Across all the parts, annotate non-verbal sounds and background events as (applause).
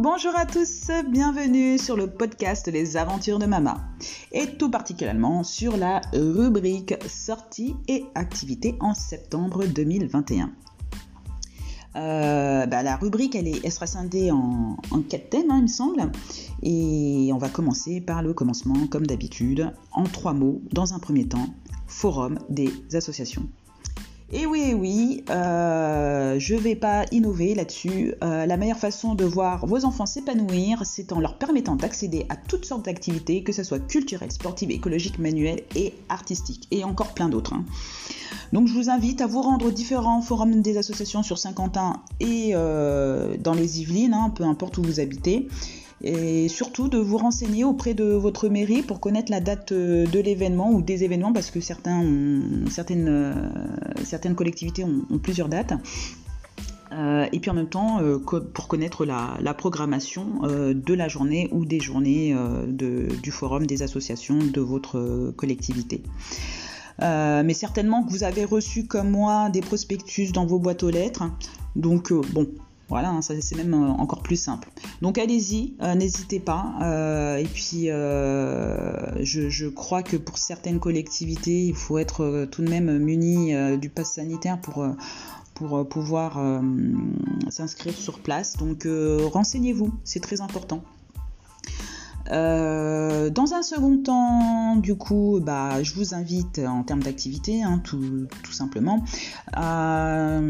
bonjour à tous, bienvenue sur le podcast Les aventures de Mama et tout particulièrement sur la rubrique sorties et activités en septembre 2021. Euh, bah, la rubrique, elle, est, sera scindée en, quatre thèmes, hein, il me semble. Et on va commencer par le commencement, comme d'habitude, en trois mots. Dans un premier temps, forum des associations. Et oui, oui, euh, je ne vais pas innover là-dessus. Euh, la meilleure façon de voir vos enfants s'épanouir, c'est en leur permettant d'accéder à toutes sortes d'activités, que ce soit culturelles, sportives, écologiques, manuelles et artistiques, et encore plein d'autres. Hein. Donc je vous invite à vous rendre aux différents forums des associations sur Saint-Quentin et euh, dans les Yvelines, hein, peu importe où vous habitez et surtout de vous renseigner auprès de votre mairie pour connaître la date euh, de l'événement ou des événements parce que certains certaines, euh, certaines collectivités ont, plusieurs dates. Euh, et puis en même temps pour connaître la, programmation de la journée ou des journées du forum des associations de votre collectivité. mais certainement que vous avez reçu comme moi des prospectus dans vos boîtes aux lettres. Donc bon, voilà, hein, c'est même euh, encore plus simple. Donc allez-y, euh, n'hésitez pas. Euh, et puis, je, crois que pour certaines collectivités, il faut être tout de même muni du pass sanitaire pour, pour pouvoir s'inscrire sur place. Donc renseignez-vous, c'est très important. Euh, dans un second temps, du coup, bah, je vous invite en termes d'activité, hein, tout, simplement, à,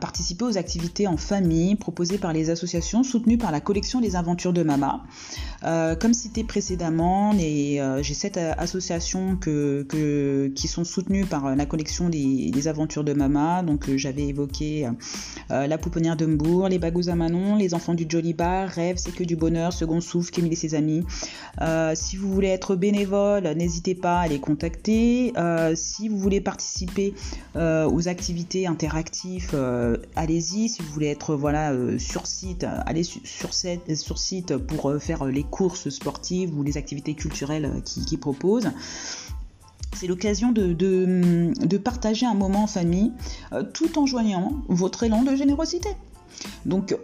participer aux activités en famille proposées par les associations soutenues par la collection Les Aventures de Mama. Euh, comme cité précédemment, euh, j'ai sept associations qui sont soutenues par la collection des, Aventures de Mama. Donc j'avais évoqué la pouponnière de Mbourg, les bagous à Manon, les enfants du Jolly Bar, Rêve, c'est que du bonheur, Second Souffle, Camille et ses amis. Euh, si vous voulez être bénévole, n'hésitez pas à les contacter. Euh, si vous voulez participer euh, aux activités interactives, allez-y. Si vous voulez être voilà sur site, allez sur, site pour faire les courses sportives ou les activités culturelles qu'ils proposent c'est l'occasion de, de, partager un moment en famille tout en joignant votre élan de générosité. Donc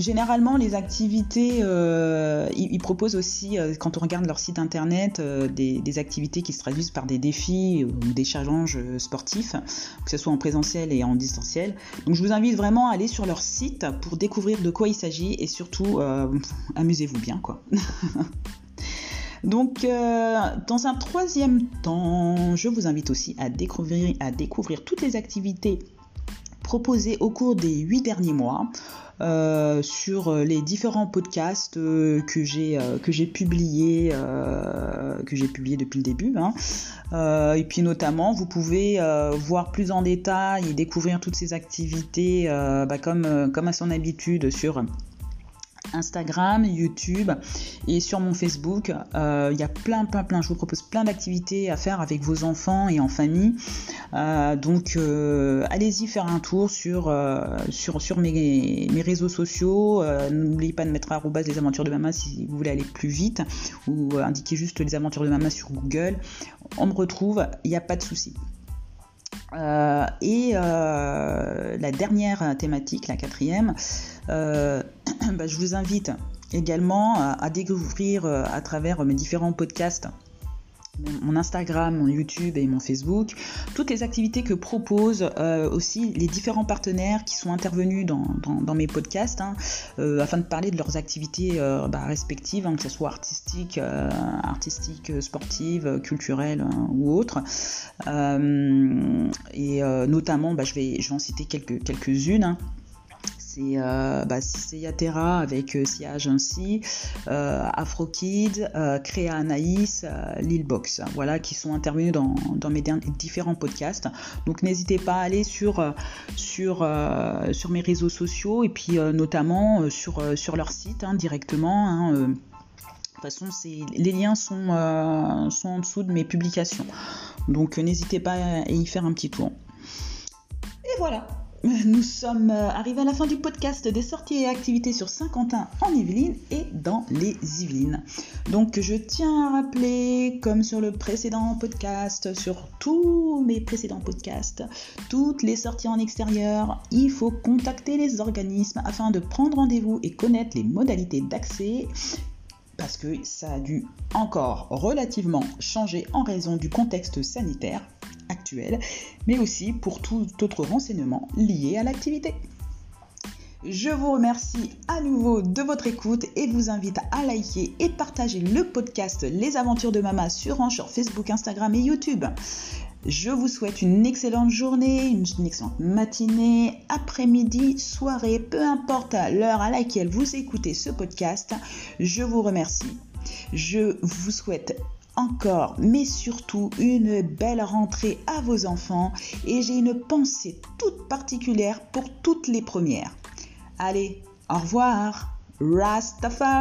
Généralement, les activités, euh, ils, proposent aussi, euh, quand on regarde leur site internet, euh, des, activités qui se traduisent par des défis ou des challenges sportifs, que ce soit en présentiel et en distanciel. Donc je vous invite vraiment à aller sur leur site pour découvrir de quoi il s'agit et surtout, (laughs) amusez-vous bien, quoi. (laughs) Donc, dans un troisième temps, je vous invite aussi à découvrir, à découvrir toutes les activités proposées au cours des huit derniers mois. Euh, sur les différents podcasts euh, que j'ai euh, depuis le début. Hein. et puis notamment, vous pouvez voir plus en détail et découvrir toutes ces activités bah, comme à son habitude sur Instagram, YouTube et sur mon Facebook. Euh, il y a plein, plein, plein. Je vous propose plein d'activités à faire avec vos enfants et en famille. Euh, donc, euh, allez-y faire un tour sur, mes, réseaux sociaux. N'oubliez pas de mettre arrobas les aventures de maman si vous voulez aller plus vite ou indiquez juste les aventures de maman sur Google. On me retrouve, il n'y a pas de souci. Euh, et euh, la dernière thématique, la quatrième, euh, (clears throat) bah, je vous invite également à découvrir à travers mes différents podcasts mon Instagram, mon YouTube et mon Facebook, toutes les activités que proposent euh, aussi les différents partenaires qui sont intervenus dans, mes podcasts, hein, euh, afin de parler de leurs activités euh, bah, respectives, hein, que ce soit artistiques, artistiques, sportives, culturelles hein, ou autres. et notamment, bah, je, vais, je vais en citer quelques, quelques-unes c'est euh, bah, Yatera avec euh, Siage ainsi, euh, AfroKid, euh, Créa Anaïs, euh, Lilbox, voilà, qui sont intervenus dans, mes différents podcasts. Donc n'hésitez pas à aller sur, sur, sur mes réseaux sociaux et puis notamment sur, sur leur site hein, directement. Hein, de toute façon, les liens sont, sont en dessous de mes publications. Donc n'hésitez pas à y faire un petit tour. Et voilà, nous sommes euh, arrivés à la fin du podcast des sorties et activités sur Saint-Quentin en Yvelines et dans les Yvelines. Donc je tiens à rappeler, comme sur le précédent podcast, sur tous mes précédents podcasts, toutes les sorties en extérieur, il faut contacter les organismes afin de prendre rendez-vous et connaître les modalités d'accès parce que ça a dû encore relativement changer en raison du contexte sanitaire actuel, mais aussi pour tout autre renseignement lié à l'activité. Je vous remercie à nouveau de votre écoute et vous invite à liker et partager le podcast Les Aventures de Mama sur Anchor, Facebook, Instagram et YouTube. Je vous souhaite une excellente journée, une excellente matinée, après-midi, soirée, peu importe l'heure à laquelle vous écoutez ce podcast. Je vous remercie. Je vous souhaite encore, mais surtout une belle rentrée à vos enfants et j'ai une pensée toute particulière pour toutes les premières. Allez, au revoir. Rastafari